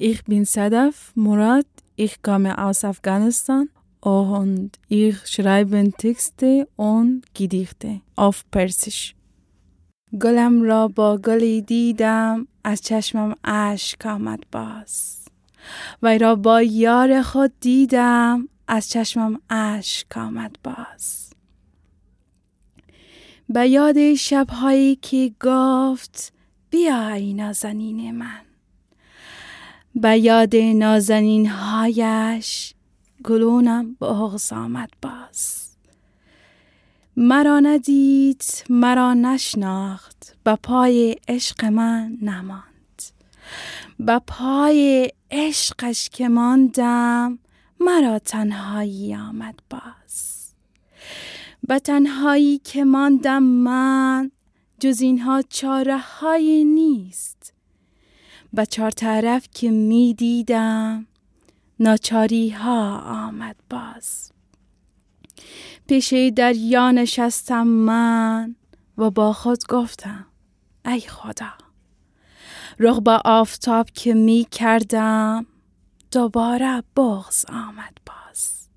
Ich bin Sadaf Murad, ich komme aus Afghanistan und ich schreibe Texte und Gedichte auf Persisch. گلم را با گلی دیدم از چشمم اشک آمد باز وی را با یار خود دیدم از چشمم اشک آمد باز به یاد شبهایی که گفت بیا ای نازنین من به یاد نازنین هایش گلونم بغز آمد باز. مرا ندید مرا نشناخت به پای عشق من نماند. به پای عشقش که ماندم مرا تنهایی آمد باز. به تنهایی که ماندم من جز اینها چاره های نیست. به چهار طرف که می دیدم ناچاری ها آمد باز. پیش دریا نشستم من و با خود گفتم ای خدا رخ با آفتاب که می کردم دوباره بغز آمد باز.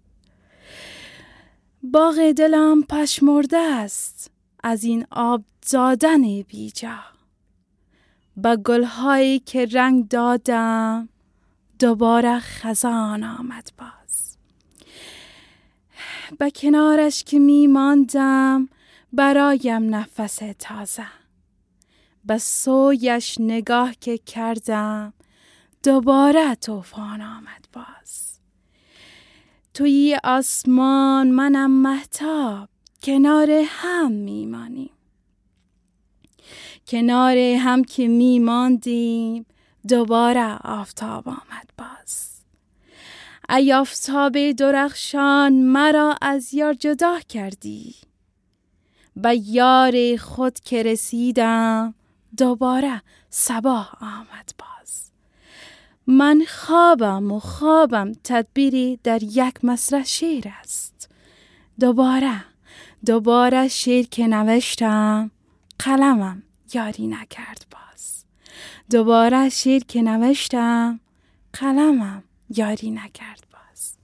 باغ دلم پشمرده است از این آب دادن بیجا. با گلهایی که رنگ دادم دوباره خزان آمد باز. به کنارش که می ماندم برایم نفس تازه. به سویش نگاه که کردم دوباره طوفان آمد باز. توی آسمان منم محتاب کنار هم میمانیم کنار هم که میماندیم دوباره آفتاب آمد باز. ای آفتاب درخشان مرا از یار جدا کردی. به یار خود که رسیدم دوباره صبح آمد باز. من خوابم و خوابم تدبیری در یک مصرع شیر است. دوباره دوباره شیر که نوشتم قلمم یاری نکرد باز دوباره شیر که نوشتم قلمم یاری نکرد باز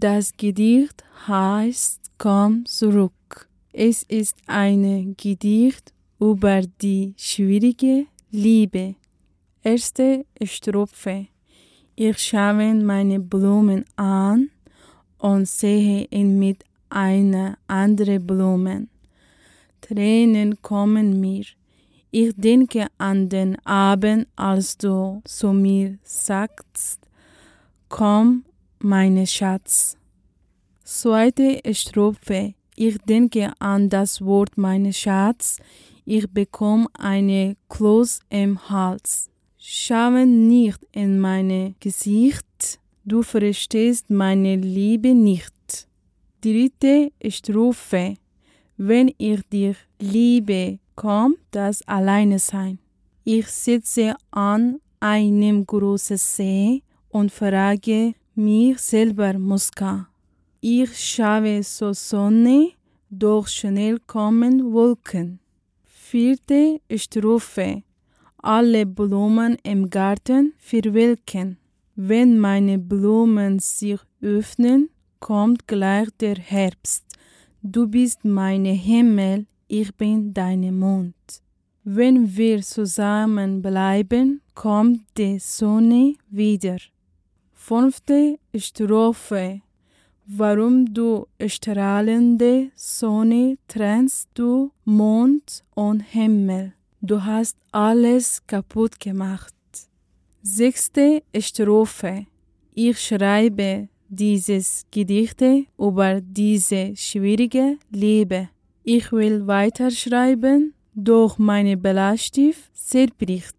Das Gedicht heißt Komm zurück. Es ist ein Gedicht über die schwierige Liebe. Erste Strophe. Ich schaue meine Blumen an und sehe ihn mit einer anderen Blumen. Tränen kommen mir. Ich denke an den Abend, als du zu mir sagst, komm, meine Schatz. Zweite Strophe. Ich denke an das Wort meine Schatz. Ich bekomme eine Kloß im Hals. Schaue nicht in mein Gesicht. Du verstehst meine Liebe nicht. Dritte Strophe. Wenn ich dich liebe, kommt das alleine sein. Ich sitze an einem großen See und frage mich selber Muska. Ich schaue zur Sonne, doch schnell kommen Wolken. Vierte Strophe. Alle Blumen im Garten verwelken. Wenn meine Blumen sich öffnen, kommt gleich der Herbst. Du bist meine Himmel, ich bin deine Mond. Wenn wir zusammen bleiben, kommt die Sonne wieder. Fünfte Strophe. Warum du strahlende Sonne trennst du Mond und Himmel? Du hast alles kaputt gemacht. Sechste Strophe. Ich schreibe dieses Gedichte über diese schwierige Liebe. Ich will weiterschreiben, doch meine Bleistift zerbricht.